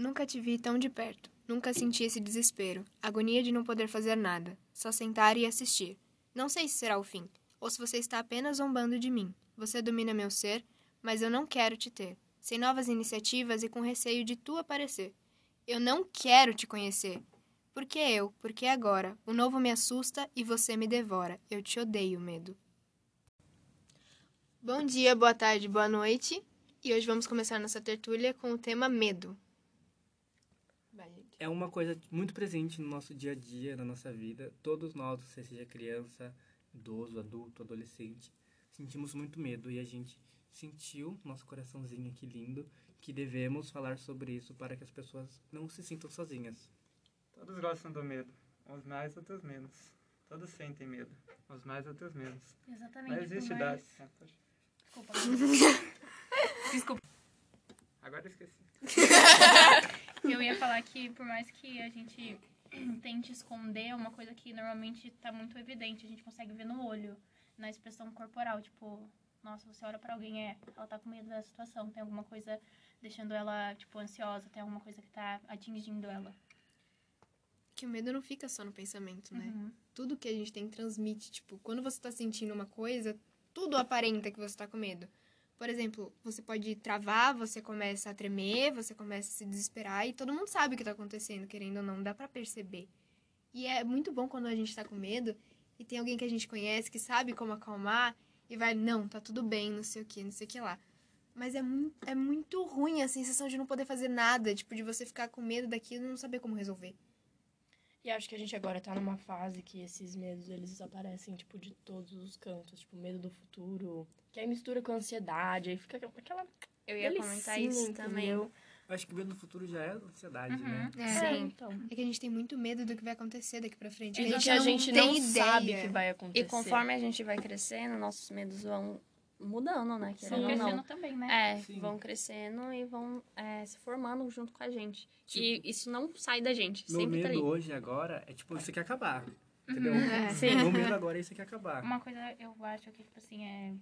Nunca te vi tão de perto. Nunca senti esse desespero. Agonia de não poder fazer nada. Só sentar e assistir. Não sei se será o fim, ou se você está apenas zombando de mim. Você domina meu ser, mas eu não quero te ter. Sem novas iniciativas e com receio de tu aparecer. Eu não quero te conhecer. Por que eu? Por que agora? O novo me assusta e você me devora. Eu te odeio, medo. Bom dia, boa tarde, boa noite. E hoje vamos começar nossa tertúlia com o tema medo. É uma coisa muito presente no nosso dia a dia, na nossa vida. Todos nós, seja criança, idoso, adulto, adolescente, sentimos muito medo e a gente sentiu, nosso coraçãozinho aqui lindo, que devemos falar sobre isso para que as pessoas não se sintam sozinhas. Todos gostam do medo, uns mais, outros menos. Todos sentem medo, uns mais, outros menos. Exatamente. Não existe mais- idade. Desculpa. Desculpa. Agora eu esqueci. Eu ia falar que por mais que a gente tente esconder, é uma coisa que normalmente tá muito evidente. A gente consegue ver no olho, na expressão corporal. Tipo, nossa, você olha pra alguém, é, ela tá com medo da situação. Tem alguma coisa deixando ela, tipo, ansiosa. Tem alguma coisa que tá atingindo ela. Que o medo não fica só no pensamento, né? Uhum. Tudo que a gente tem transmite. Tipo, quando você tá sentindo uma coisa, tudo aparenta que você tá com medo. Por exemplo, você pode travar, você começa a tremer, você começa a se desesperar e todo mundo sabe o que tá acontecendo, querendo ou não, dá pra perceber. E é muito bom quando a gente tá com medo e tem alguém que a gente conhece que sabe como acalmar e vai, não, tá tudo bem, não sei o que, não sei o que lá. Mas é muito, é muito ruim a sensação de não poder fazer nada, tipo, de você ficar com medo daquilo e não saber como resolver. E acho que a gente agora tá numa fase que esses medos, eles aparecem, tipo, de todos os cantos. Tipo, medo do futuro, que aí mistura com ansiedade, aí fica aquela Eu ia comentar isso também. Eu acho que o medo do futuro já é ansiedade, Uhum. né? É. Sim. Então. É que a gente tem muito medo do que vai acontecer daqui pra frente. E a do gente que a não gente tem não ideia. sabe que vai acontecer. E conforme a gente vai crescendo, nossos medos vão mudando, né? Vão ou crescendo não. também, né? É, Sim. vão crescendo e vão é, se formando junto com a gente. e isso não sai da gente, Meu sempre tá medo ali. hoje agora é tipo, isso quer acabar. Entendeu? É. Sim. Meu medo agora é isso quer acabar. Uma coisa eu acho que, tipo assim, é.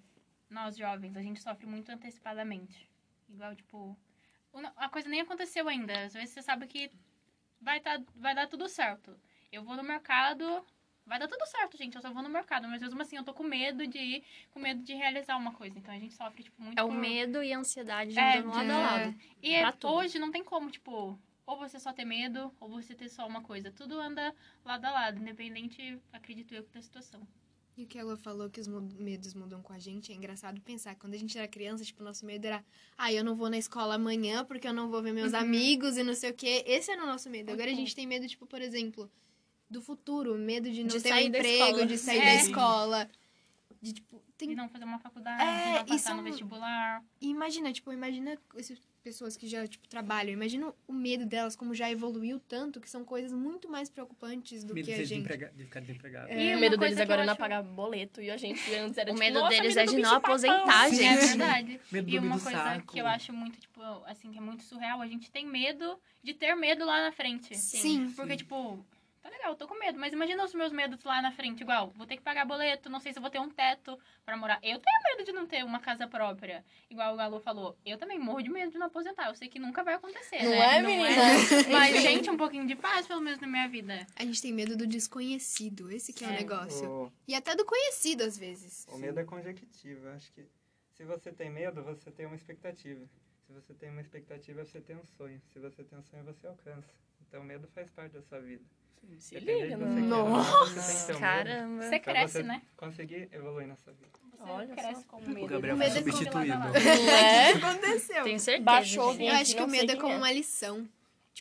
Nós jovens, a gente sofre muito antecipadamente. Igual, tipo. A coisa nem aconteceu ainda. Às vezes você sabe que vai, tá, vai dar tudo certo. Eu vou no mercado. Vai dar tudo certo, gente. Eu só vou no mercado. Mas mesmo assim, eu tô com medo de ir, com medo de realizar uma coisa. Então a gente sofre, tipo, muito. É o por- medo e a ansiedade É, andando lado é. a lado. E hoje não tem como, tipo, ou você só ter medo, ou você ter só uma coisa. Tudo anda lado a lado, independente, acredito eu, da situação. E o que ela falou que os medos mudam com a gente, é engraçado pensar. Quando a gente era criança, tipo, nosso medo era, ah, eu não vou na escola amanhã porque eu não vou ver meus Uhum. amigos e não sei o quê. Esse era o nosso medo. Agora a gente tem medo, tipo, por exemplo, do futuro, medo de não De ter um emprego, de sair É. da escola. De, tipo, tem De não fazer uma faculdade, É, de não passar são- no vestibular. E imagina, tipo, imagina essas pessoas que já, tipo, trabalham. Imagina o medo delas, como já evoluiu tanto, que são coisas muito mais preocupantes do medo que a gente. desemprega- de ficar desempregado. É. E o medo deles agora é não acho- pagar boleto. E a gente antes era O tipo, medo "Nossa, deles é de não papão." aposentar, É gente. verdade. Medo E uma do coisa saco. que eu acho muito, tipo, assim, que é muito surreal, a gente tem medo de ter medo lá na frente. Sim. Porque, Sim. tipo, tá legal, eu tô com medo, mas imagina os meus medos lá na frente, igual, vou ter que pagar boleto, não sei se eu vou ter um teto pra morar. Eu tenho medo de não ter uma casa própria. Igual o Galo falou, eu também morro de medo de não aposentar. Eu sei que nunca vai acontecer, Não né? é, menina? Mas, gente, um pouquinho de paz, pelo menos, na minha vida. A gente tem medo do desconhecido. Esse que é, o É. negócio. O, E até do conhecido, às vezes. o medo é conjectivo. Acho que se você tem medo, você tem uma expectativa. Se você tem uma expectativa, você tem um sonho. Se você tem um sonho, você alcança. Então, o medo faz parte da sua vida. Se Dependendo liga, do né? que Nossa. que um medo Caramba. Você cresce, você né? conseguir evoluir na sua vida. Você Olha cresce só. com O medo. Gabriel O foi medo é substituído. controlado. Não é? aconteceu? Tenho certeza. Baixou gente. Eu acho que o medo é como é. uma lição.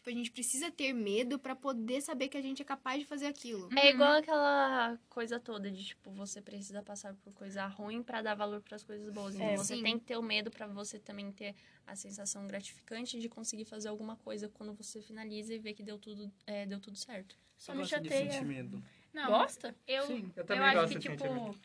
Tipo, a gente precisa ter medo pra poder saber que a gente é capaz de fazer aquilo. É igual aquela coisa toda de, tipo, você precisa passar por coisa ruim pra dar valor pras coisas boas. Então, É. você Sim. tem que ter o medo pra você também ter a sensação gratificante de conseguir fazer alguma coisa quando você finaliza e vê que deu tudo, é, deu tudo certo. Só Eu me gosto de chateia. sentir medo. Não, Gosta? eu, Sim, eu eu, também acho gosto que, de tipo, sentir medo.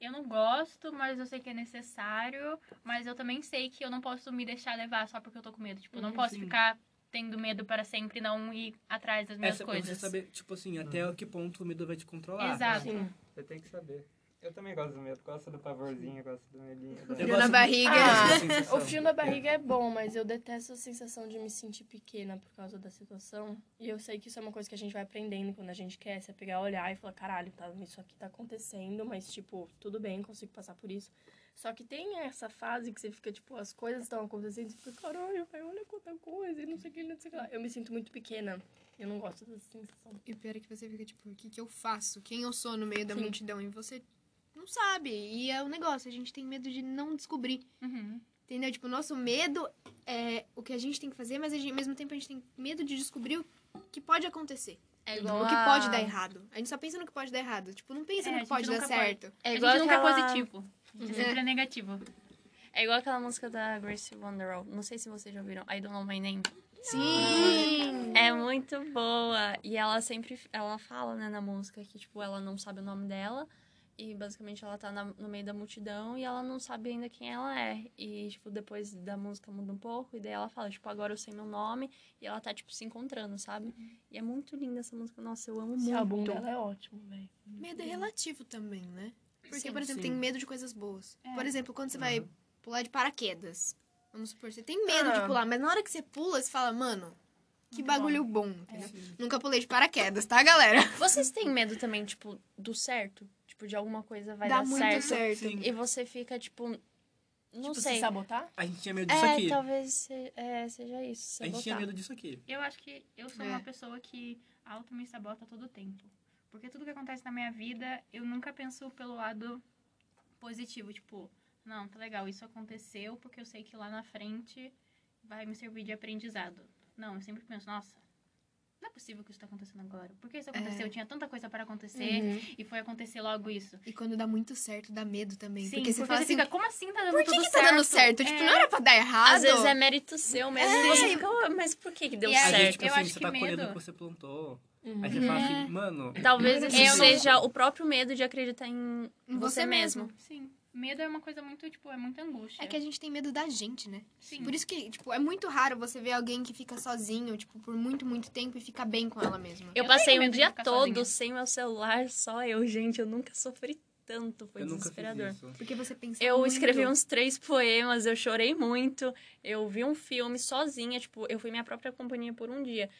eu não gosto, mas eu sei que é necessário. Mas eu também sei que eu não posso me deixar levar só porque eu tô com medo. Tipo, eu não Hum, posso sim. ficar tendo medo para sempre e não ir atrás das minhas Essa coisas. você saber, tipo assim, até que ponto o medo vai te controlar. Exato. Sim. Você tem que saber. Eu também gosto do medo. Gosto do pavorzinho, gosto do medinho. da- Frio na barriga. Ah, o frio na barriga é bom, mas eu detesto a sensação de me sentir pequena por causa da situação. E eu sei que isso é uma coisa que a gente vai aprendendo quando a gente quer, se é pegar, olhar e falar, caralho, tá, isso aqui tá acontecendo, mas, tipo, tudo bem, consigo passar por isso. Só que tem essa fase que você fica, tipo, as coisas estão acontecendo, você fica, caralho, velho, olha quanta coisa, e não sei o que, não sei o que lá. Eu me sinto muito pequena. Eu não gosto dessa sensação. E o pior é que você fica tipo, o que, que eu faço? Quem eu sou no meio da Sim. multidão? E você não sabe. E é o negócio, a gente tem medo de não descobrir. Uhum. Entendeu? Tipo, o nosso medo é o que a gente tem que fazer, mas a gente- ao mesmo tempo a gente tem medo de descobrir o que pode acontecer. É igual o que a- pode dar errado. A gente só pensa no que pode dar errado. Tipo, não pensa É, no a que pode dar pode. certo. É a igual gente nunca é aquela- positivo. A gente sempre é negativo. É igual aquela música da Grace Wonderall. Não sei se vocês já ouviram. I Don't Know My Name. Sim! É muito boa. E ela sempre, ela fala, né, na música que, tipo, ela não sabe o nome dela. E, basicamente, ela tá na- no meio da multidão e ela não sabe ainda quem ela é. E, tipo, depois da música muda um pouco. E daí ela fala, tipo, agora eu sei meu nome. E ela tá, tipo, se encontrando, sabe? E é muito linda essa música. Nossa, eu amo Esse muito. álbum dela é ótimo, velho. Medo é relativo também, né? Porque, Sim, por exemplo, sim. tem medo de coisas boas. É. Por exemplo, quando você vai pular de paraquedas. Vamos supor, você tem medo Ah. de pular, mas na hora que você pula, você fala, mano, que Muito bagulho bom. É. entendeu? Nunca pulei de paraquedas, tá, galera? Vocês têm medo também, tipo, do certo? Tipo, de alguma coisa vai Dá dar muito certo. certo. Sim. E você fica, tipo, não tipo, sei. se sabotar? A gente tinha medo disso É, aqui. talvez se- é, seja isso. A gente tinha sabotar. medo disso aqui. Eu acho que eu sou É. uma pessoa que auto me sabota todo o tempo. Porque tudo que acontece na minha vida, eu nunca penso pelo lado positivo. Tipo, não, tá legal, isso aconteceu porque eu sei que lá na frente vai me servir de aprendizado. Não, eu sempre penso, nossa, não é possível que isso tá acontecendo agora. Por que isso aconteceu? É. Tinha tanta coisa para acontecer Uhum. e foi acontecer logo isso. E quando dá muito certo, dá medo também. Sim, porque você fala assim, fica, como assim tá dando por que, tudo que certo? tá dando certo? Tipo, É. não era pra dar errado. Às vezes é mérito seu mesmo. É. você fica, "Ué, mas por que que deu E certo? tipo eu assim, acho você que tá colhendo o medo- que você plantou. Uhum. Aí você fala É. assim, mano, Talvez isso Eu- seja o próprio medo de acreditar em você, você mesmo. Sim. Medo é uma coisa muito, tipo, é muita angústia. É que a gente tem medo da gente, né? Sim. Por isso que, tipo, é muito raro você ver alguém que fica sozinho, tipo, por muito, muito tempo e fica bem com ela mesma. Eu Eu passei um dia todo sozinha. sem meu celular, só eu, gente. Eu nunca sofri tanto. Foi eu nunca desesperador. fiz isso. Porque você pensa Eu muito. escrevi uns três poemas, eu chorei muito. Eu vi um filme sozinha, tipo, eu fui minha própria companhia por um dia.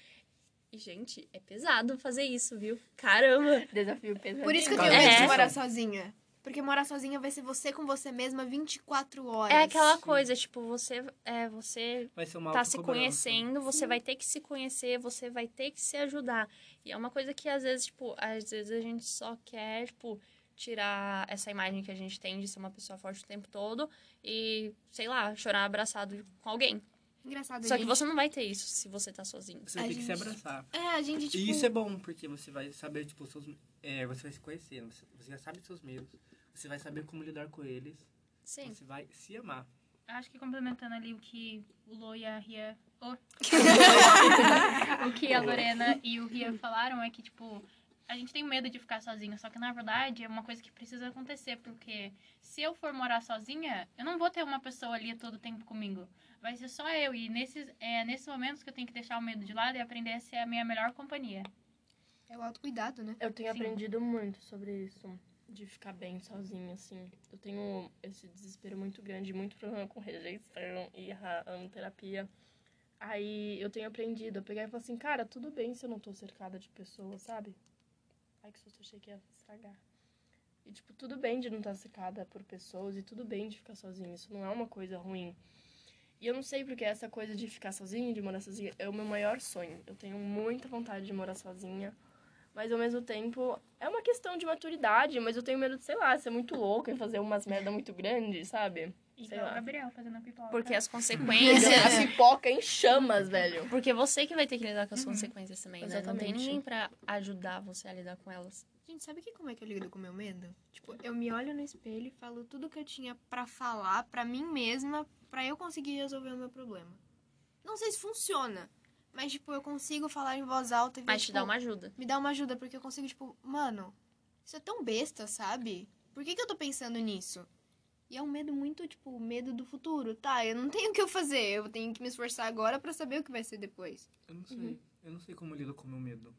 E, gente, é pesado fazer isso, viu? Caramba! Desafio pesado. Por isso que eu tenho medo de é. morar sozinha. Porque morar sozinha vai ser você com você mesma 24 horas. É aquela coisa, tipo, você, é, você Vai ser uma tá se conhecendo, você vai ter que se conhecer, você vai ter que se ajudar. E é uma coisa que às vezes, tipo, às vezes a gente só quer, tipo, tirar essa imagem que a gente tem de ser uma pessoa forte o tempo todo e, sei lá, chorar abraçado com alguém. Engraçado, Só que gente. você não vai ter isso se você tá sozinho. Você A ter que se gente- abraçar. É, a gente, tipo... E isso é bom, porque você vai saber, tipo, os seus. É, você vai se conhecer, você, você já sabe dos seus medos. Você vai saber como lidar com eles. Sim. Você vai se amar. Acho que complementando ali o que o Lô e a Ria. Oh. o que a Lorena e o Ria falaram é que, tipo, a gente tem medo de ficar sozinho. Só que, na verdade, é uma coisa que precisa acontecer. Porque se eu for morar sozinha, eu não vou ter uma pessoa ali todo o tempo comigo. Vai ser só eu. E nesses, é, nesses momentos que eu tenho que deixar o medo de lado e aprender a ser a minha melhor companhia. É o autocuidado, né? Eu tenho Sim. aprendido muito sobre isso, de ficar bem sozinha, assim. Eu tenho esse desespero muito grande, muito problema com rejeição e a amo terapia. Aí eu tenho aprendido a pegar e falar assim, cara, tudo bem se eu não tô cercada de pessoas, sabe? Ai, que susto, achei que ia estragar. E, tipo, tudo bem de não estar cercada por pessoas e tudo bem de ficar sozinha. Isso não é uma coisa ruim. E eu não sei porque essa coisa de ficar sozinha, de morar sozinha, é o meu maior sonho. Eu tenho muita vontade de morar sozinha. Mas ao mesmo tempo, é uma questão de maturidade, mas eu tenho medo de, sei lá, ser muito louca e fazer umas merda muito grandes, sabe? Sei Igual o lá. Gabriel fazendo a pipoca. Porque as a consequências. pipoca em chamas, velho. Porque você que vai ter que lidar com as Uhum. consequências também, né? Não tem Exatamente. ninguém pra ajudar você a lidar com elas. Gente, sabe que como é que eu lido com o meu medo? Tipo, eu me olho no espelho e falo tudo que eu tinha pra falar pra mim mesma pra eu conseguir resolver o meu problema. Não sei se funciona, mas, tipo, eu consigo falar em voz alta e Mas te tipo, dá uma ajuda. me dá uma ajuda, porque eu consigo, tipo, mano, isso é tão besta, sabe? Por que, que eu tô pensando nisso? E é um medo muito, tipo, medo do futuro. Tá, eu não tenho o que eu fazer, eu tenho que me esforçar agora pra saber o que vai ser depois. Eu não sei. Uhum. Eu não sei como eu lido com o meu medo.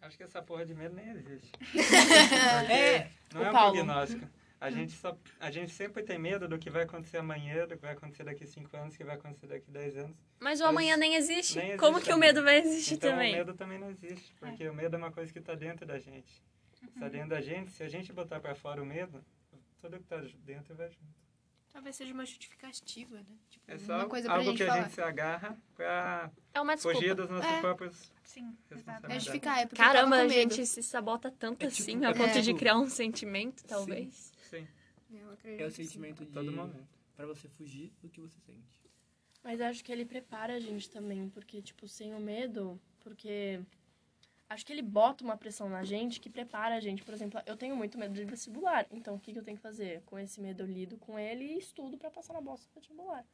Acho que essa porra de medo nem existe. É, Não O é um Paulo. prognóstico. A gente, só, a gente sempre tem medo do que vai acontecer amanhã, do que vai acontecer daqui 5 anos, do que vai acontecer daqui 10 anos. Mas o Mas amanhã nem existe. nem Como existe que o medo vai existir então também? o medo também não existe, porque o medo é uma coisa que está dentro da gente. Está dentro da gente, se a gente botar para fora o medo, tudo que está dentro vai junto. Talvez seja uma justificativa, né? Tipo, É só uma coisa pra algo gente que a falar. gente se agarra para É uma desculpa. fugir dos nossos É. próprios Sim, exato. É justificar, é porque eu Caramba, a gente se sabota tanto É tipo- assim, ao é ponto de tipo- criar um sentimento, talvez. Sim, Eu acredito É o que sim. sentimento de. todo momento. Pra você fugir do que você sente. Mas acho que ele prepara a gente também, porque, tipo, sem o medo, porque acho que ele bota uma pressão na gente que prepara a gente. Por exemplo, eu tenho muito medo de vestibular, então o que, que eu tenho que fazer? Com esse medo eu lido com ele e estudo pra passar na bosta do vestibular.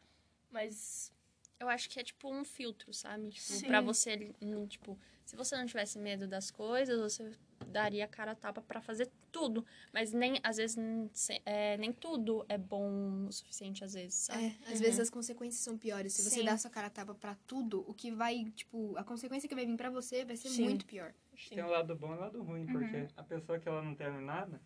Mas Eu acho que é tipo um filtro, sabe? Tipo, Sim. pra você, tipo, se você não tivesse medo das coisas, você daria a cara a tapa pra fazer tudo. Mas nem, às vezes, é, nem tudo é bom o suficiente, às vezes, sabe? É, às vezes as consequências são piores. Se você Sim. dá sua cara a tapa pra tudo, o que vai, tipo, a consequência que vai vir pra você vai ser Sim. muito pior. sim. Tem um lado bom e um lado ruim, Uhum. porque a pessoa que ela não tem nada,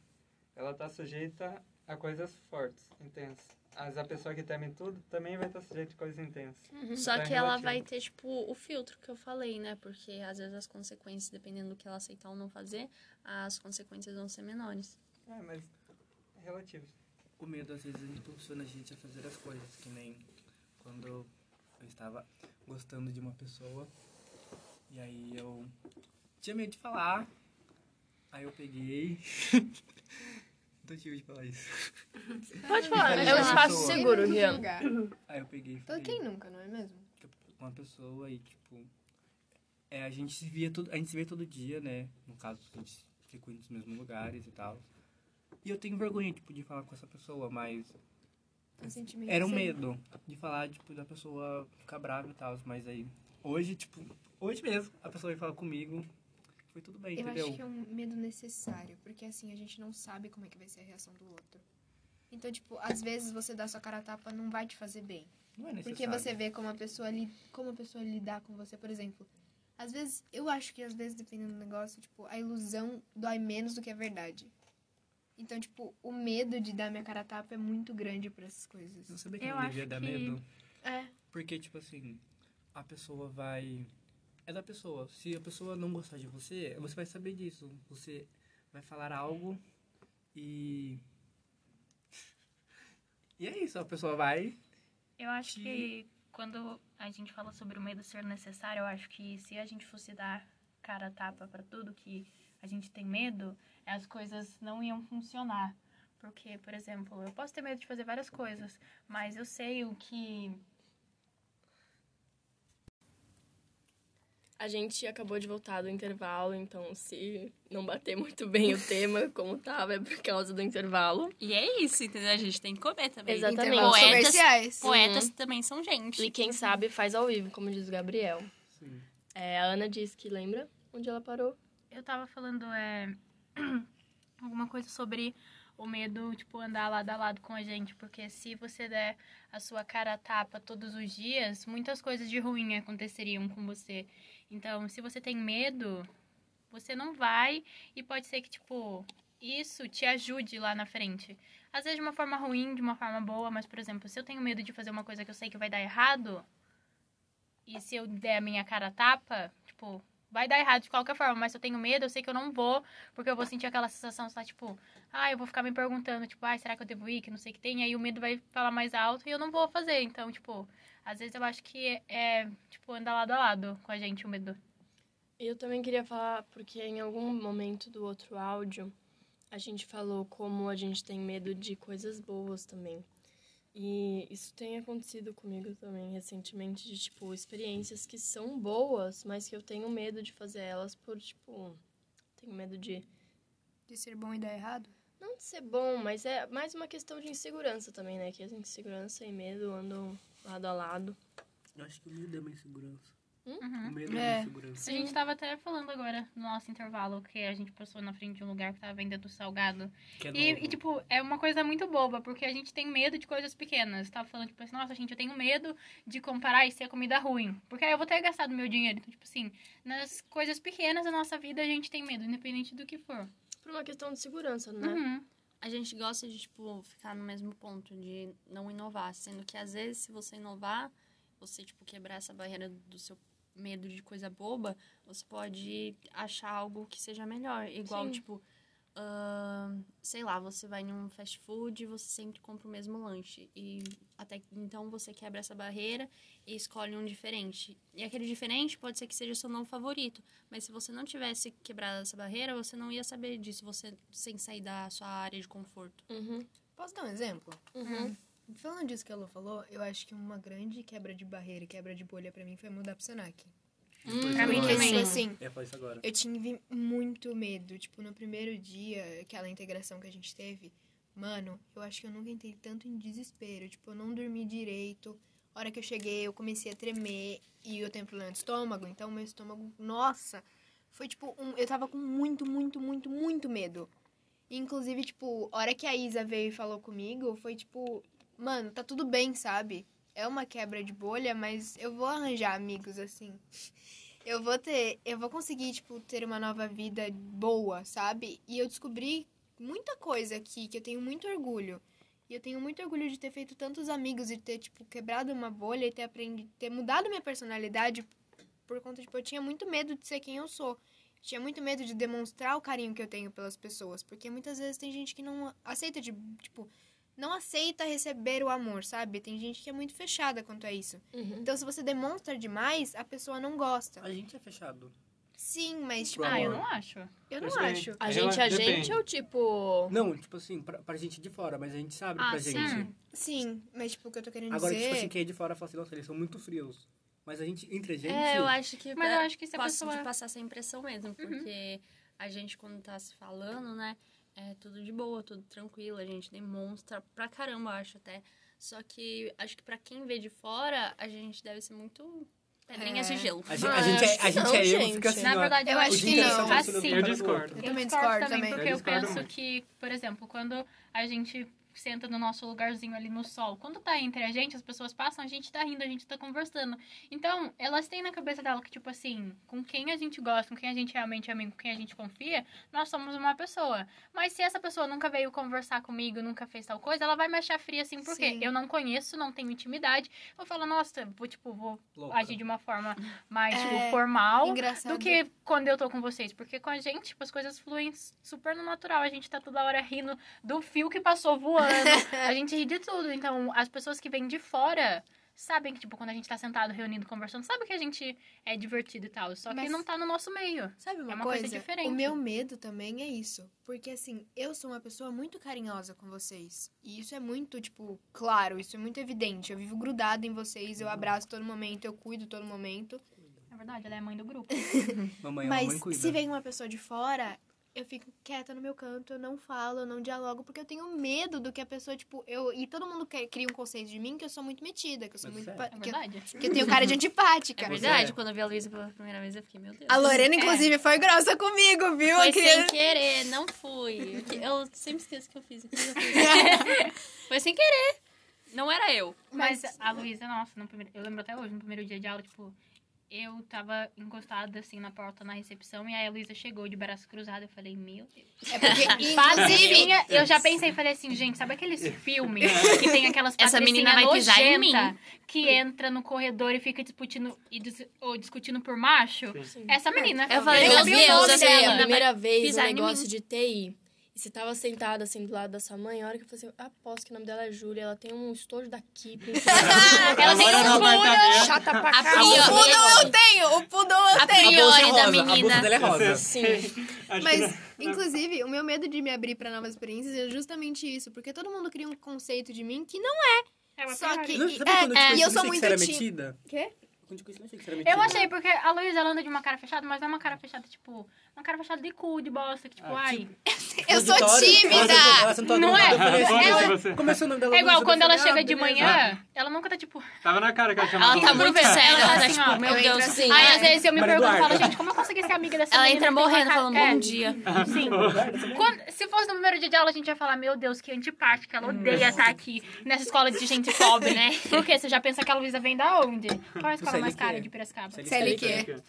ela tá sujeita a coisas fortes, intensas. Mas a pessoa que teme tudo também vai estar sujeita a coisas intensas. Só Então é que ela vai ter, tipo, o filtro que eu falei, né? Porque às vezes as consequências, dependendo do que ela aceitar ou não fazer, as consequências vão ser menores. É, mas é relativo. O medo às vezes impulsiona a gente a fazer as coisas, que nem quando eu estava gostando de uma pessoa e aí eu tinha medo de falar, aí eu peguei. Não tive de falar isso. Pode falar, é um espaço pessoa. seguro, Rian. Aí eu peguei e Então, falei quem nunca, não é mesmo? com uma pessoa e tipo. É, a gente se via todo, a gente se vê todo dia, né? No caso, a gente frequenta os mesmos lugares e tal. E eu tenho vergonha, tipo, de falar com essa pessoa, mas um Era um sério. medo de falar, tipo, da pessoa ficar brava e tal, mas aí, hoje, tipo, hoje mesmo, a pessoa veio falar comigo, foi tudo bem, Eu entendeu? acho que é um medo necessário, porque assim, a gente não sabe como é que vai ser a reação do outro. Então, tipo, às vezes você dar sua cara a tapa não vai te fazer bem. Não é necessário. Porque você vê como a pessoa li, como a pessoa lidar com você, por exemplo. Às vezes, eu acho que às vezes, dependendo do negócio, tipo, a ilusão dói menos do que a verdade. Então, tipo, o medo de dar minha cara a tapa é muito grande pra essas coisas. Não sabia que Eu não devia acho dar que- medo? É. Porque, tipo assim, a pessoa vai... É da pessoa. Se a pessoa não gostar de você, você vai saber disso. Você vai falar algo e... E é isso, a pessoa vai... Eu acho que- que quando a gente fala sobre o medo ser necessário, eu acho que se a gente fosse dar cara a tapa pra tudo que a gente tem medo, as coisas não iam funcionar. Porque, por exemplo, eu posso ter medo de fazer várias coisas, mas eu sei o que A gente acabou de voltar do intervalo, então se não bater muito bem o tema como tava, é por causa do intervalo. E é isso, entendeu? A gente tem que comer também. Exatamente. Intervalos Poetas- comerciais. Poetas também são gente. E quem sabe faz ao vivo, como diz o Gabriel. Sim. É, a Ana disse que lembra onde ela parou. Eu tava falando é, alguma coisa sobre o medo, tipo, andar lado a lado com a gente. Porque se você der a sua cara a tapa todos os dias, muitas coisas de ruim aconteceriam com você. Então, se você tem medo, você não vai e pode ser que, tipo, isso te ajude lá na frente. Às vezes de uma forma ruim, de uma forma boa, mas, por exemplo, se eu tenho medo de fazer uma coisa que eu sei que vai dar errado, e se eu der a minha cara tapa, tipo, vai dar errado de qualquer forma, mas se eu tenho medo, eu sei que eu não vou, porque eu vou sentir aquela sensação, tá, tipo, ah, eu vou ficar me perguntando, tipo, ah, será que eu devo ir, que não sei o que tem, aí o medo vai falar mais alto e eu não vou fazer, então, tipo, às vezes eu acho que é, tipo, andar lado a lado com a gente o medo. Eu também queria falar, porque em algum momento do outro áudio, a gente falou como a gente tem medo de coisas boas também. E isso tem acontecido comigo também recentemente, de, tipo, experiências que são boas, mas que eu tenho medo de fazer elas por, tipo, tenho medo de De ser bom e dar errado? não de ser bom, mas é mais uma questão de insegurança também, né? Que a insegurança e medo andam lado a lado. Eu acho que o medo é uma insegurança. O medo É. da insegurança. A gente tava até falando agora no nosso intervalo que a gente passou na frente de um lugar que tava vendendo salgado. Que é E, e, tipo, é uma coisa muito boba, porque a gente tem medo de coisas pequenas. Tava falando, tipo assim, nossa, gente, eu tenho medo de comparar e ser comida ruim. Porque aí eu vou ter gastado meu dinheiro. Então, tipo assim, nas coisas pequenas da nossa vida a gente tem medo, independente do que for. Por uma questão de segurança, né? Uhum. A gente gosta de, tipo, ficar no mesmo ponto, de não inovar. Sendo que, às vezes, se você inovar, você, tipo, quebrar essa barreira do seu medo de coisa boba, você pode achar algo que seja melhor. Igual, Sim. tipo, ahn, sei lá, você vai num fast food e você sempre compra o mesmo lanche. E até então você quebra essa barreira e escolhe um diferente. E aquele diferente pode ser que seja o seu novo favorito. Mas se você não tivesse quebrado essa barreira, você não ia saber disso, você sem sair da sua área de conforto. Uhum. Posso dar um exemplo? Uhum. Falando disso que a Lu falou, eu acho que uma grande quebra de barreira e quebra de bolha pra mim foi mudar pro Senac. Pra mim também. Isso, assim, eu tive muito medo. Tipo, no primeiro dia, aquela integração que a gente teve, mano, eu acho que eu nunca entrei tanto em desespero. Tipo, eu não dormi direito. A hora que eu cheguei, eu comecei a tremer e eu tenho problema de estômago, então meu estômago, nossa, foi tipo um, eu tava com muito, muito, muito, muito medo. Inclusive, tipo, a hora que a Isa veio e falou comigo, foi tipo, mano, tá tudo bem, sabe? É uma quebra de bolha, mas eu vou arranjar amigos assim. Eu vou ter, eu vou conseguir, tipo, ter uma nova vida boa, sabe? E eu descobri muita coisa aqui que eu tenho muito orgulho. E eu tenho muito orgulho de ter feito tantos amigos e ter, tipo, quebrado uma bolha e ter aprendido, ter mudado minha personalidade por conta, tipo, eu tinha muito medo de ser quem eu sou. Tinha muito medo de demonstrar o carinho que eu tenho pelas pessoas. Porque muitas vezes tem gente que não aceita, de, tipo, não aceita receber o amor, sabe? Tem gente que é muito fechada quanto a isso. Uhum. Então, se você demonstra demais, a pessoa não gosta. A gente é fechado. Sim, mas, tipo, Ah, eu amor. não acho. eu não Isso acho. A É, gente, a depende. gente ou tipo. Não, tipo assim, pra, pra gente de fora, mas a gente sabe Ah, pra sim. gente. Sim, mas, tipo, o que eu tô querendo Agora, dizer... tipo assim, quem é de fora fala assim, nossa, eles são muito frios. Mas a gente, entre a gente. É, eu acho que. Mas eu acho que se a posso pessoa- de passar essa impressão mesmo, porque a gente, quando tá se falando, né, é tudo de boa, tudo tranquilo, a gente demonstra pra caramba, eu acho até. Só que acho que pra quem vê de fora, a gente deve ser muito pedrinhas É. de gelo. A gente, Ah, a gente é, a gente não, é eu, gente. fica assim, Na verdade, Eu eu acho que não. não. Assim, Assim, Eu discordo. Eu também discordo discordo também. Porque Eu eu, penso muito. que, por exemplo, quando a gente senta no nosso lugarzinho ali no sol, quando tá entre a gente, as pessoas passam, a gente tá rindo, a gente tá conversando. Então, elas têm na cabeça dela que, tipo assim, com quem a gente gosta, com quem a gente realmente é amigo, com quem a gente confia, nós somos uma pessoa. Mas se essa pessoa nunca veio conversar comigo, nunca fez tal coisa, ela vai me achar fria assim, porque Sim. eu não conheço, não tenho intimidade. Eu falo, nossa, vou, tipo, vou Louca. agir de uma forma mais, É, tipo, formal Engraçado. do que quando eu tô com vocês. Porque com a gente, tipo, as coisas fluem super no natural. A gente tá toda hora rindo do fio que passou voando. a gente ri de tudo. Então, as pessoas que vêm de fora sabem que, tipo, quando a gente tá sentado, reunido, conversando, sabe que a gente é divertido e tal. Só que Mas- não tá no nosso meio. Sabe uma, É uma coisa? coisa diferente. O meu medo também é isso. Porque, assim, eu sou uma pessoa muito carinhosa com vocês. E isso é muito, tipo, claro, isso é muito evidente. Eu vivo grudada em vocês, eu abraço todo momento, eu cuido todo momento. Na verdade, ela é a mãe do grupo. Mamãe, Mas mamãe cuida. se vem uma pessoa de fora, eu fico quieta no meu canto, eu não falo, eu não dialogo, porque eu tenho medo do que a pessoa, tipo, eu. E todo mundo quer- cria um conceito de mim que eu sou muito metida, que eu sou Mas muito. é. pa- É que, eu, verdade. que eu tenho cara de antipática. É verdade, é. quando eu vi a Luísa pela primeira vez, eu fiquei, meu Deus. A Lorena, É. inclusive, foi grossa comigo, viu? Foi queria- sem querer, não fui. Eu sempre esqueço que eu fiz. que eu fiz. Foi sem querer. Não era eu. Mas Mas- a Luísa, nossa, no primeiro, eu lembro até hoje, no primeiro dia de aula, tipo, eu tava encostada assim na porta na recepção e aí a Luísa chegou de braço cruzado. Eu falei, meu Deus. É porque, inclusive, eu já pensei, falei assim, gente, sabe aqueles filmes que tem aquelas Essa menina vai pisar em nojenta que entra no corredor e fica discutindo, e dis- ou discutindo por macho? Essa menina. Eu falei, eu meu Deus, o essa dela. menina a primeira vez no em negócio mim. de TI. E você tava sentada assim do lado da sua mãe, a hora que eu falei assim, aposto que o nome dela é Júlia, ela tem um estojo daqui. Ela tem um não vendo. chata pra A caralho. o pudor eu tenho, o pudor eu A tenho. A bolsa é priori da rosa, a menina. bolsa dela é rosa. Sim. Mas, que inclusive, o meu medo de me abrir pra novas experiências é justamente isso. Porque todo mundo cria um conceito de mim que não É uma Só que- Não, sabe É, quando é, tipo, e eu você sou muito? Quê? Eu não achei que Eu porque a Luísa ela anda de uma cara fechada, mas não é uma cara fechada, tipo, uma cara fechada de cu, de bosta, que tipo, Ah, ai. tipo, Eu sou tímida! Não é? lado, eu falei assim, Foda-se ela- você. Começou o nome dela. É igual Luísa, quando eu ela falei, chega ah, de beleza. manhã, ela nunca tá tipo. Tava na cara que ela chamava Ela tá muito Ela séria, tá ela tá assim, tipo, ó, meu eu Deus. entro assim, Aí é. às vezes eu me Maria pergunto, eu falo, Eduarda. gente, como eu consegui ser amiga dessa Ela menina entra que tem uma morrendo, cara- falando É, bom dia. Sim. Quando- se fosse no primeiro dia de aula, a gente ia falar, meu Deus, que antipática, ela odeia estar aqui nessa escola de gente pobre, né? Por quê? Você já pensa que a Luísa vem da onde? Qual é a escola mais CLQ. cara de Piracicaba? CLQ. Eu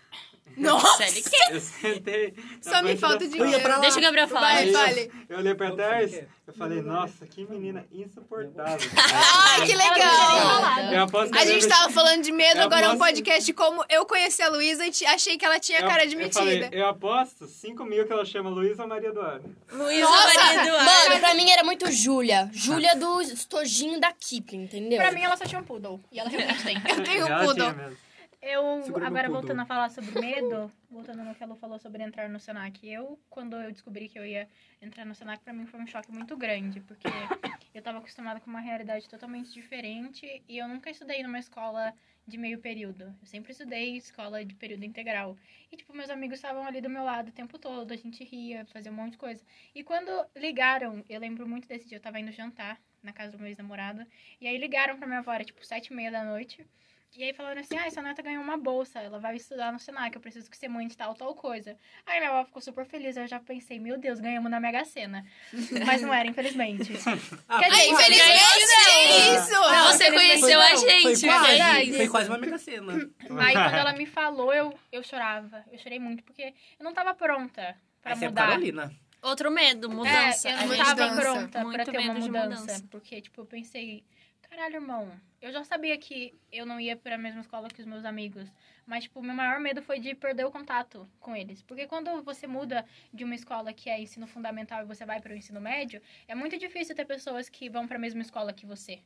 Nossa! CLQ. sentei. Só me falta da dinheiro. Eu. Deixa o Gabriel falar. Vai, fale. Eu olhei pra Eu trás, eu falei, nossa, que menina insuportável. Ai, que legal! Eu aposto que A gente tava falando de medo, Eu agora é um podcast de como eu conheci a Luísa e achei que ela tinha eu- cara de Eu, falei, eu aposto 5 mil que ela chama Luísa Maria Eduardo. Luísa Nossa, Maria Eduarda. Mano, pra mim era muito Júlia. Júlia do estojinho da Kipling, entendeu? Pra mim, ela só tinha um poodle. E ela realmente tem. Eu tenho um poodle. Eu, agora voltando a falar sobre medo, voltando no que ela falou sobre entrar no Senac. Eu, quando eu descobri que eu ia entrar no Senac, pra mim foi um choque muito grande, porque eu tava acostumada com uma realidade totalmente diferente e eu nunca estudei numa escola de meio período. Eu sempre estudei escola de período integral. E, tipo, meus amigos estavam ali do meu lado o tempo todo, a gente ria, fazia um monte de coisa. E quando ligaram, eu lembro muito desse dia, eu tava indo jantar na casa do meu ex-namorado, e aí ligaram pra minha avó, era tipo sete e meia da noite, e aí falaram assim, ah, sua neta ganhou uma bolsa, ela vai estudar no Senac, eu preciso que você mande tal, tal coisa. Aí minha avó ficou super feliz, eu já pensei, meu Deus, ganhamos na Mega Sena. Mas não era, infelizmente. Ah, Quer dizer, quase. infelizmente é isso! Não, Você conheceu a gente, Foi quase, verdade. foi quase uma mega cena. Aí quando ela me falou, eu, eu chorava. Eu chorei muito, porque eu não tava pronta pra Essa é a mudar. Carolina. Outro medo, mudança. É, eu A não gente tava pronta pra Muito ter uma mudança, mudança. Porque, tipo, eu pensei, caralho, irmão, eu já sabia que eu não ia pra mesma escola que os meus amigos. Mas, tipo, meu maior medo foi de perder o contato com eles. Porque quando você muda de uma escola que é ensino fundamental e você vai para o ensino médio, é muito difícil ter pessoas que vão para a mesma escola que você.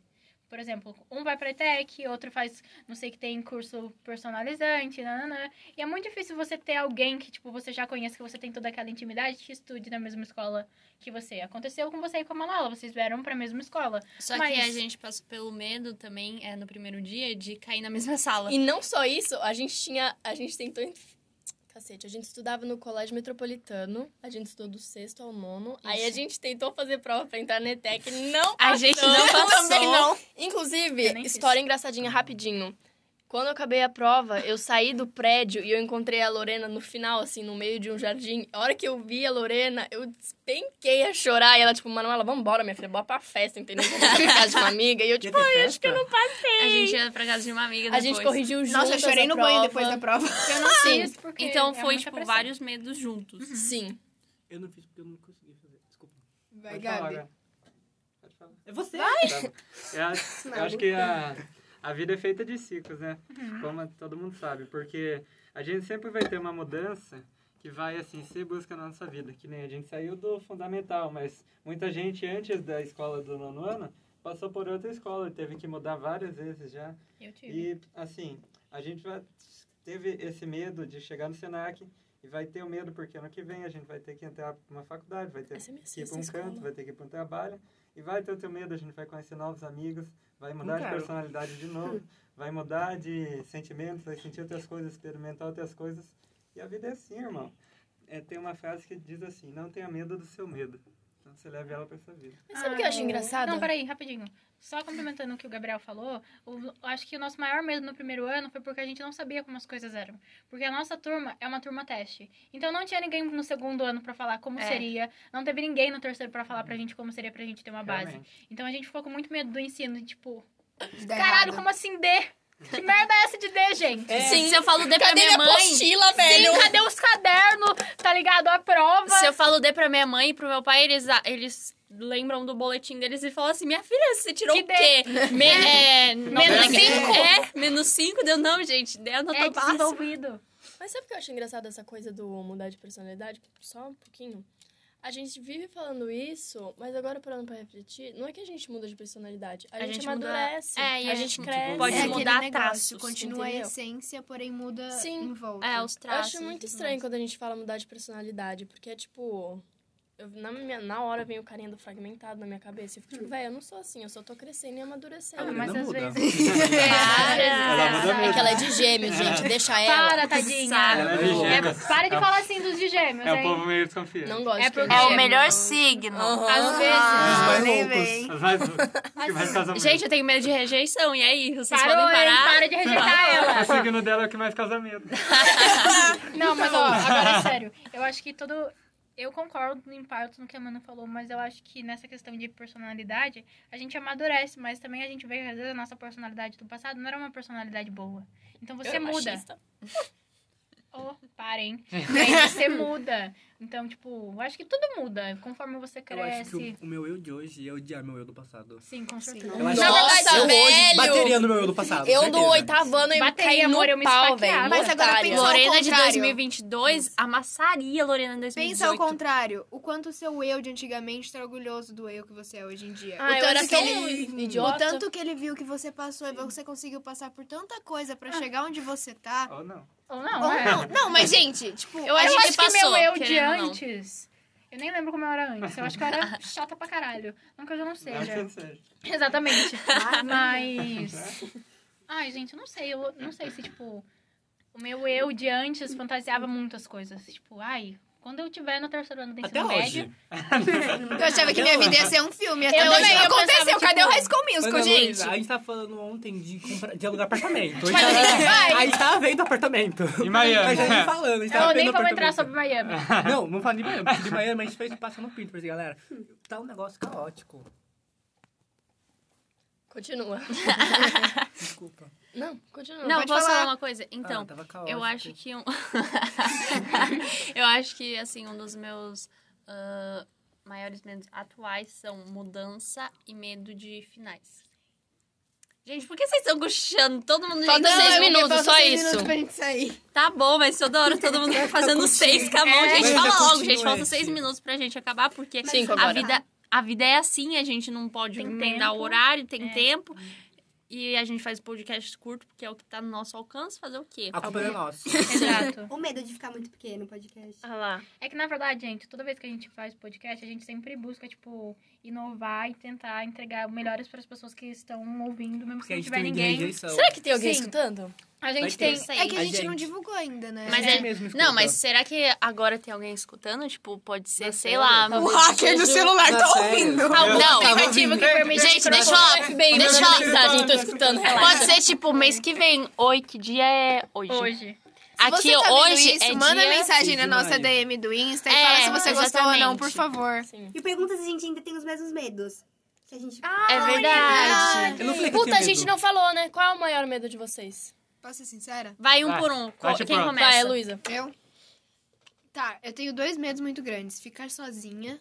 Por exemplo, um vai pra ETEC, outro faz, não sei, que tem curso personalizante, nananã. E é muito difícil você ter alguém que, tipo, você já conhece, que você tem toda aquela intimidade, que estude na mesma escola que você. Aconteceu com você e com a Manuela, vocês vieram pra mesma escola. Só Mas- que a gente passou pelo medo também, é, no primeiro dia, de cair na mesma sala. E não só isso, a gente tinha. A gente tentou. Cacete, a gente estudava no colégio metropolitano. A gente estudou do sexto ao nono. Aí a Isso. gente tentou fazer prova pra entrar na ETEC. Não A gente passou. não passou. Também não. Inclusive, nem fiz. história engraçadinha rapidinho. Quando eu acabei a prova, eu saí do prédio e eu encontrei a Lorena no final, assim, no meio de um jardim. A hora que eu vi a Lorena, eu despenquei a chorar. E ela, tipo, Manuela, vambora, minha filha, bora pra festa, entendeu? Vamos pra casa de uma amiga. E eu, tipo, ai, acho que eu não passei. A gente ia pra casa de uma amiga A depois. gente corrigiu juntas Nossa, eu chorei a no banho depois da prova. Eu não fiz, porque Então é foi, tipo, pressão. vários medos juntos. Sim. Eu não fiz porque eu não consegui fazer. Desculpa. Vai, Pode falar, Gabi. Gabi. Pode falar. É você. Bom. Eu acho, eu acho que a, a vida é feita de ciclos, né? Como todo mundo sabe. Porque a gente sempre vai ter uma mudança que vai, assim, ser busca na nossa vida. Que nem a gente saiu do fundamental, mas muita gente antes da escola do nono ano passou por outra escola. Teve que mudar várias vezes já. Eu tive. E, assim, a gente vai, teve esse medo de chegar no Senac e vai ter o medo porque ano que vem a gente vai ter que entrar para uma faculdade, vai ter é que ir para um escola. canto, vai ter que ir para um trabalho e vai ter o teu medo, a gente vai conhecer novos amigos, vai mudar de personalidade de novo, vai mudar de sentimentos, vai sentir outras coisas, experimentar outras coisas. E a vida é assim, irmão. É, tem uma frase que diz assim, não tenha medo do seu medo. Então você leve ela para essa vida. Mas sabe o que eu acho Ah, engraçado? Não, peraí, rapidinho. Só complementando o que o Gabriel falou, o- acho que o nosso maior medo no primeiro ano foi porque a gente não sabia como as coisas eram. Porque a nossa turma é uma turma teste. Então não tinha ninguém no segundo ano pra falar como É. seria. Não teve ninguém no terceiro pra falar pra gente como seria pra gente ter uma base. Realmente. Então a gente ficou com muito medo do ensino. de, Tipo, caralho, errado. como assim D? Que merda é essa de D, gente? Sim, se eu falo D pra Cadê minha minha mãe... apostila, velho? Sim, cadê os cadernos? Tá ligado? A prova. Se eu falo D pra minha mãe e pro meu pai, eles, eles lembram do boletim deles e falam assim: Minha filha, você tirou Que o quê? Me- é, não Menos lembro. cinco? É, menos 5? Deu não, gente. Deu nota É básica. desenvolvido. Mas sabe o que eu acho engraçado essa coisa do mudar de personalidade? Só um pouquinho. A gente vive falando isso, mas agora parando pra refletir, não é que a gente muda de personalidade, a, A gente, gente muda- amadurece. é, e a a gente gente cresce. pode é mudar negócio, traços, continua a entendeu? essência, porém muda Sim. em volta. É, os Eu traços. acho muito estranho quando a gente fala mudar de personalidade, porque é tipo. Eu, na, minha, na hora vem o carinha do fragmentado na minha cabeça. Eu fico tipo, velho, eu não sou assim, eu só tô crescendo e amadurecendo. A mas às muda. vezes- Ela muda É que ela é de gêmeos, gente, deixa ela. Para, tadinha. Ela é de É, para de É- falar assim dos de gêmeos, É o hein? povo meio desconfiado. Não gosto É porque- É o gêmeo, melhor signo. Aham. Às vezes. Ah, mais loucos. As mais, que mais. Gente, eu tenho medo de rejeição. E aí, vocês Parou, podem hein? parar? Para de rejeitar ela. O signo dela é o que mais casamento. Não, mas ó, agora é sério. Eu acho que todo. Eu concordo em parte no que a Manu falou, mas eu acho que nessa questão de personalidade, a gente amadurece, mas também a gente vê que às vezes a nossa personalidade do passado não era uma personalidade boa. Então você Eu, muda. machista. Oh, parem. Aí você muda. Então, tipo, eu acho que tudo muda conforme você Eu acho cresce. que o, o meu eu de hoje é odiar meu eu do passado. Sim, com certeza. Eu acho Nossa, que eu hoje velho! bateria no meu eu do passado. Eu certeza. do oitavo ano eu Bateria, caí no amor, eu me pau, velho. Mas agora pensa ao Lorena de contrário. 2022 amassaria a Lorena em 2018. Pensa ao contrário. O quanto o seu eu de antigamente tá orgulhoso do eu que você é hoje em dia. Ah, o eu tanto era que ele, idiota. O tanto que ele viu que você passou e você conseguiu passar por tanta coisa pra chegar onde você tá. Ou não. Ou não, Ou é. não, não, mas gente, tipo, Eu Eu acho que que meu passou, eu de antes. Eu nem lembro como eu era antes. Eu acho que eu era chata pra caralho. Não que eu já não que seja. não seja. Exatamente. Mas. Ai, gente, eu não sei. Eu não sei se, tipo. O meu eu de antes fantasiava muitas coisas. Tipo, ai, quando eu tiver no terceiro ano do Até ensino hoje. médio. eu achava que minha vida ia ser um filme. Até Eu hoje também, não eu pensava, aconteceu. Cadê tipo, o High School Musical, Ana gente? Luísa, a gente tava falando ontem de, comprar, de alugar apartamento. A gente, Mas a gente vai. a gente tava vendo apartamento. Em Miami. A gente tava falando, a gente tava Não, vendo nem vamos entrar sobre Miami. Não, vamos falar de Miami. porque De Miami a gente fez passar no Pinterest, galera. Tá um negócio caótico. Continua. Desculpa. Não, continua. Não, Pode posso falar. falar uma coisa? Então, Ah, caótico. eu acho que um... eu acho que, assim, um dos meus ah, maiores medos atuais são mudança e medo de finais. Gente, por que vocês estão cochichando? Todo mundo... Falta Não, seis minutos, só seis isso. minutos pra gente sair. Tá bom, mas toda hora todo mundo vai fazendo seis com a mão. É. Gente, fala logo, gente. Falta seis minutos pra gente acabar, porque Cinco a agora. vida, a vida é assim, a gente não pode Tem emendar o horário, tem É. tempo. E a gente faz podcast curto, porque é o que tá no nosso alcance, fazer o quê? A culpa é nossa. Exato. O medo de ficar muito pequeno o podcast. Ah lá. É que, na verdade, gente, toda vez que a gente faz podcast, a gente sempre busca, tipo, inovar e tentar entregar melhores para as pessoas que estão ouvindo, mesmo Porque se não tiver ninguém. rejeição. Será que tem alguém Sim. escutando? A gente tem. É que a A gente não gente. divulgou ainda, né? Mas É é, mesmo, não, mas será que agora tem alguém escutando? Tipo, pode ser, sei lá. O hacker do celular tá ouvindo. Tava aplicativo que permite. Gente, deixa eu falar. Deixa eu falar. tô escutando, relaxa. Pode ser, tipo, mês que vem. Oi, que dia é hoje? Hoje. Se Aqui você tá hoje isso, é manda dia... mensagem na nossa. DM do Insta e É, fala se você gostou ou não, exatamente. por favor. Sim. E pergunta se a gente ainda tem os mesmos medos. Se a gente... É verdade. Eu não falei que eu Puta, a gente medo. não falou, né? Qual é o maior medo de vocês? Posso ser sincera? Vai um Vai. por um. Quem pronto. começa? Vai, Luísa. Eu? Tá, eu tenho dois medos muito grandes. Ficar sozinha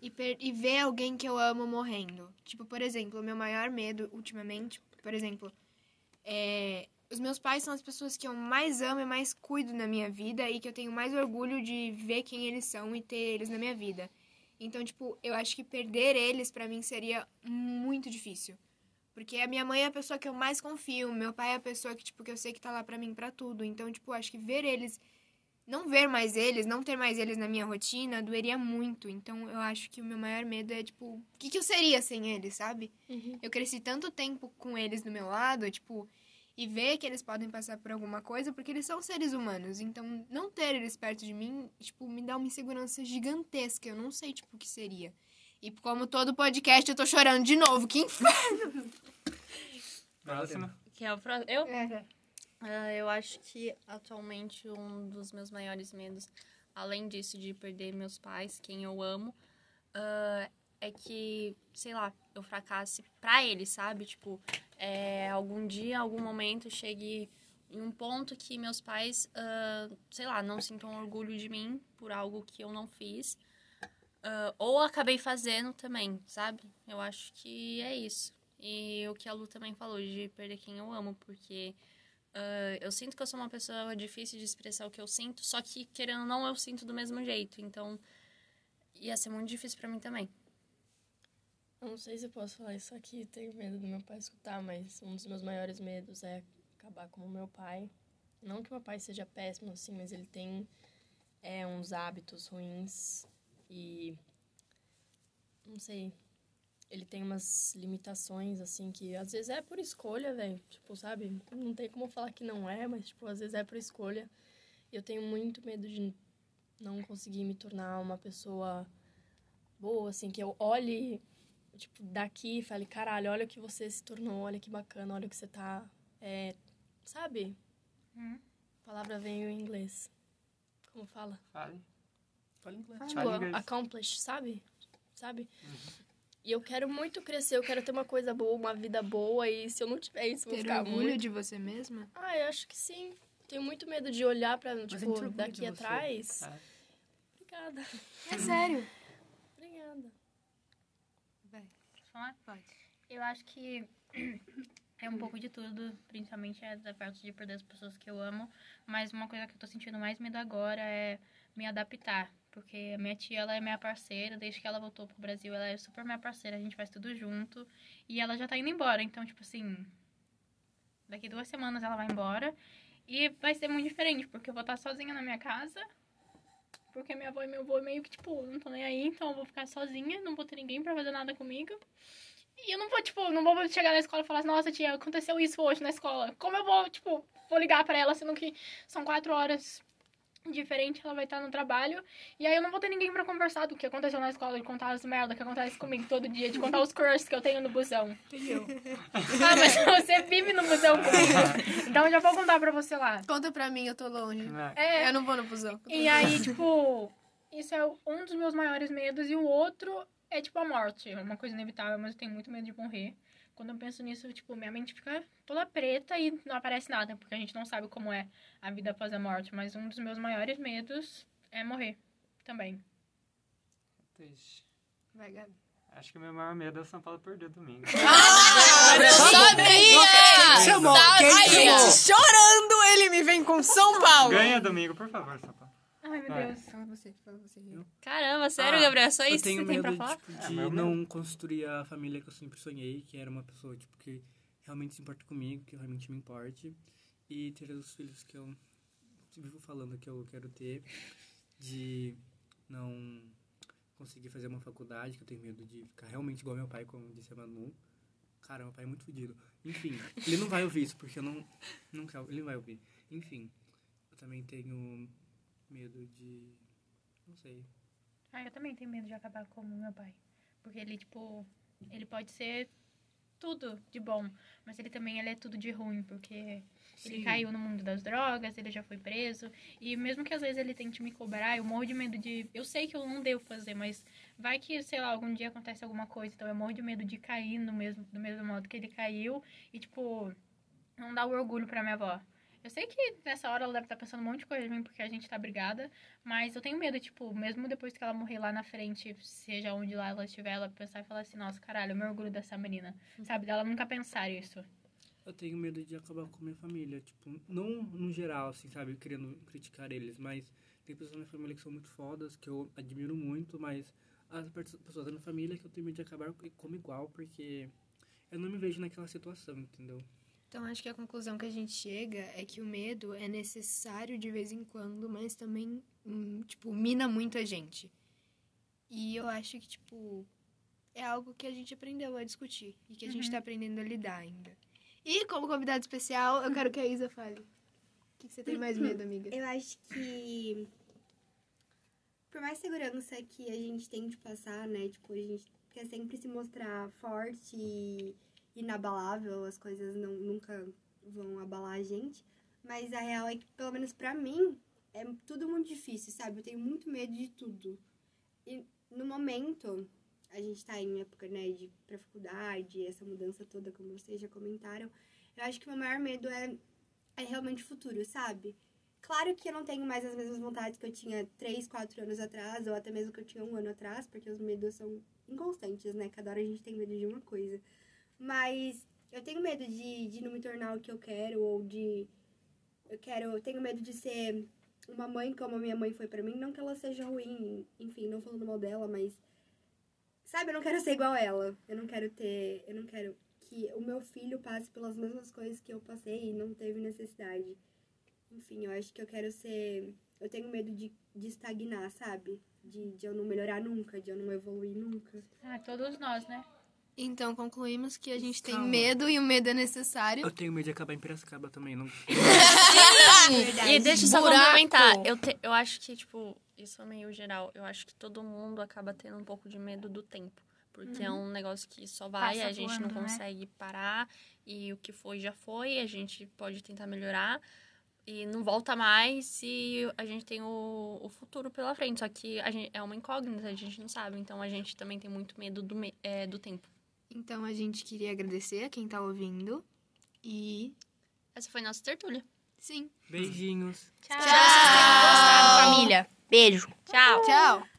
e, per- e ver alguém que eu amo morrendo. Tipo, por exemplo, o meu maior medo ultimamente, por exemplo, é... Os meus pais são as pessoas que eu mais amo e mais cuido na minha vida e que eu tenho mais orgulho de ver quem eles são e ter eles na minha vida. Então, tipo, eu acho que perder eles pra mim seria muito difícil. Porque a minha mãe é a pessoa que eu mais confio, meu pai é a pessoa que, tipo, que eu sei que tá lá pra mim pra tudo. Então, tipo, acho que ver eles não ver mais eles, não ter mais eles na minha rotina, doeria muito. Então, eu acho que o meu maior medo é, tipo, o que, que eu seria sem eles, sabe? Eu cresci tanto tempo com eles do meu lado, tipo, e ver que eles podem passar por alguma coisa, porque eles são seres humanos. Então, não ter eles perto de mim, tipo, me dá uma insegurança gigantesca. Eu não sei, tipo, o que seria. E como todo podcast, eu tô chorando de novo. Que inferno! Próxima. Que é o próximo? Eu? É. Ah, eu acho que atualmente um dos meus maiores medos, além disso de perder meus pais, quem eu amo, ah, é que, sei lá, eu fracasse pra eles, sabe? Tipo, é, algum dia, algum momento chegue em um ponto que meus pais, ah, sei lá, não sintam orgulho de mim por algo que eu não fiz. Ah, ou acabei fazendo também, sabe? Eu acho que é isso. E o que a Lu também falou, de perder quem eu amo, porque ah, eu sinto que eu sou uma pessoa difícil de expressar o que eu sinto, só que, querendo ou não, eu sinto do mesmo jeito. Então, ia ser muito difícil pra mim também. Eu Não sei se eu posso falar isso aqui, tenho medo do meu pai escutar, mas um dos meus maiores medos é acabar como meu pai. Não que meu pai seja péssimo, assim, mas ele tem é, uns hábitos ruins e não sei, ele tem umas limitações, assim, que às vezes é por escolha, velho. Tipo, sabe? Não tem como falar que não é, mas, tipo, às vezes é por escolha. E eu tenho muito medo de não conseguir me tornar uma pessoa boa, assim, que eu olhe, tipo, daqui e fale, caralho, olha o que você se tornou, olha que bacana, olha o que você tá. É, sabe? Hum. A palavra veio em inglês. Como fala? Fale. Fala inglês. Tipo, Fala inglês. accomplish, sabe? Sabe? E eu quero muito crescer, eu quero ter uma coisa boa, uma vida boa, e se eu não tiver isso, eu vou ficar orgulho muito... de você mesma? Ah, eu acho que sim. Tenho muito medo de olhar pra, tipo, daqui atrás. É. Obrigada. É sério. Obrigada. Vai. Posso falar? Pode. Eu acho que é um pouco de tudo, principalmente é da parte de perder as pessoas que eu amo. Mas uma coisa que eu tô sentindo mais medo agora é me adaptar. Porque a minha tia, ela é minha parceira, desde que ela voltou pro Brasil, ela é super minha parceira, a gente faz tudo junto. E ela já tá indo embora, então, tipo assim, daqui duas semanas ela vai embora. E vai ser muito diferente, porque eu vou estar sozinha na minha casa. Porque minha avó e meu avô meio que, tipo, não tô nem aí, então eu vou ficar sozinha, não vou ter ninguém pra fazer nada comigo. E eu não vou, tipo, não vou chegar na escola e falar assim, nossa, tia, aconteceu isso hoje na escola. Como eu vou, tipo, vou ligar pra ela, sendo que são quatro horas diferente, ela vai estar no trabalho. E aí eu não vou ter ninguém pra conversar do que aconteceu na escola, de contar as merdas que acontece comigo todo dia, de contar os crushes que eu tenho no busão. Entendeu? ah, mas você vive no busão comigo. Então eu já vou contar pra você lá. Conta pra mim, eu tô longe. É. É, Eu não vou no busão. e aí, tipo, isso é um dos meus maiores medos. E o outro é, tipo, a morte. É uma coisa inevitável, mas eu tenho muito medo de morrer. Quando eu penso nisso, tipo, minha mente fica toda preta e não aparece nada, porque a gente não sabe como é a vida após a morte. Mas um dos meus maiores medos é morrer também. Ixi, Vai, Gabi. Acho que o meu maior medo é São Paulo perder domingo. Sabia! Chamou, quem Sabia! chamou? Chorando, ele me vem com São Paulo. Ganha domingo, por favor, São Paulo. Ai, meu Vai. Deus. Fala você, fala você. Caramba, sério, Ah, Gabriel? Só Eu isso que tenho você tem pra medo falar? tipo, É, de meu não construir a família que eu sempre sonhei, que era uma pessoa tipo, que realmente se importa comigo, que realmente me importe. E ter os filhos que eu vivo falando que eu quero ter, de não conseguir fazer uma faculdade, que eu tenho medo de ficar realmente igual meu pai, como disse a Manu. Cara, meu pai é muito fodido. Enfim, ele não vai ouvir isso, porque eu não. não quero, ele não vai ouvir. Enfim, eu também tenho medo de. Não sei. Ah, eu também tenho medo de acabar como meu pai. Porque ele, tipo, ele pode ser tudo de bom, mas ele também ele é tudo de ruim, porque ele Sim. caiu no mundo das drogas, ele já foi preso, e mesmo que às vezes ele tente me cobrar, eu morro de medo de. Eu sei que eu não devo fazer, mas vai que, sei lá, algum dia acontece alguma coisa, então eu morro de medo de cair no mesmo, do mesmo modo que ele caiu e, tipo, não dar o orgulho pra minha avó. Eu sei que nessa hora ela deve estar pensando um monte de coisa de mim porque a gente tá brigada, mas eu tenho medo, tipo, mesmo depois que ela morrer lá na frente, seja onde lá ela estiver, ela pensar e falar assim, nossa, caralho, eu me orgulho dessa menina. Sabe? Dela nunca pensar isso. Eu tenho medo de acabar com a minha família, tipo, não no geral, assim, sabe, querendo criticar eles, mas tem pessoas na minha família que são muito fodas, que eu admiro muito, mas as pe- pessoas da minha família que eu tenho medo de acabar como igual, porque eu não me vejo naquela situação, entendeu? Então, acho que a conclusão que a gente chega é que o medo é necessário de vez em quando, mas também, hum, tipo, mina muito a gente. E eu acho que, tipo, é algo que a gente aprendeu a discutir e que a gente tá aprendendo a lidar ainda. E como convidado especial, eu quero que a Isa fale. O que, que você tem mais medo, amiga? Eu acho que. Por mais segurança que a gente tem de passar, né? Tipo, a gente quer sempre se mostrar forte e inabalável, as coisas não, nunca vão abalar a gente. Mas a real é que, pelo menos pra mim, é tudo muito difícil, sabe? Eu tenho muito medo de tudo. E no momento, a gente tá em época, né, de pra faculdade, essa mudança toda, como vocês já comentaram. Eu acho que o meu maior medo é, é realmente o futuro, sabe? Claro que eu não tenho mais as mesmas vontades que eu tinha 3, 4 anos atrás, ou até mesmo que eu tinha um ano atrás, porque os medos são inconstantes, né? Cada hora a gente tem medo de uma coisa. Mas eu tenho medo de, de não me tornar o que eu quero, ou de. Eu quero. Eu tenho medo de ser uma mãe como a minha mãe foi pra mim. Não que ela seja ruim, enfim, não falando mal dela, mas. Sabe, eu não quero ser igual ela. Eu não quero ter. Eu não quero que o meu filho passe pelas mesmas coisas que eu passei e não teve necessidade. Enfim, eu acho que eu quero ser. Eu tenho medo de, de estagnar, sabe? De, de eu não melhorar nunca, de eu não evoluir nunca. Ah, todos nós, né? Então concluímos que a gente tem Calma. medo e o medo é necessário. Eu tenho medo de acabar em Piracicaba também. Não... Verdade. E deixa eu só complementar. Eu, te- eu acho que, tipo, isso é meio geral. Eu acho que todo mundo acaba tendo um pouco de medo do tempo. Porque é um negócio que só vai, Passa a gente não voando, né? consegue parar. E o que foi, já foi. A gente pode tentar melhorar. E não volta mais e a gente tem o, o futuro pela frente. Só que a gente, é uma incógnita, a gente não sabe. Então a gente também tem muito medo do, me- é, do tempo. Então a gente queria agradecer a quem tá ouvindo. E. Essa foi nossa tertúlia. Sim. Beijinhos. Tchau. Tenham gostado, família. Beijo. Tchau! Tchau!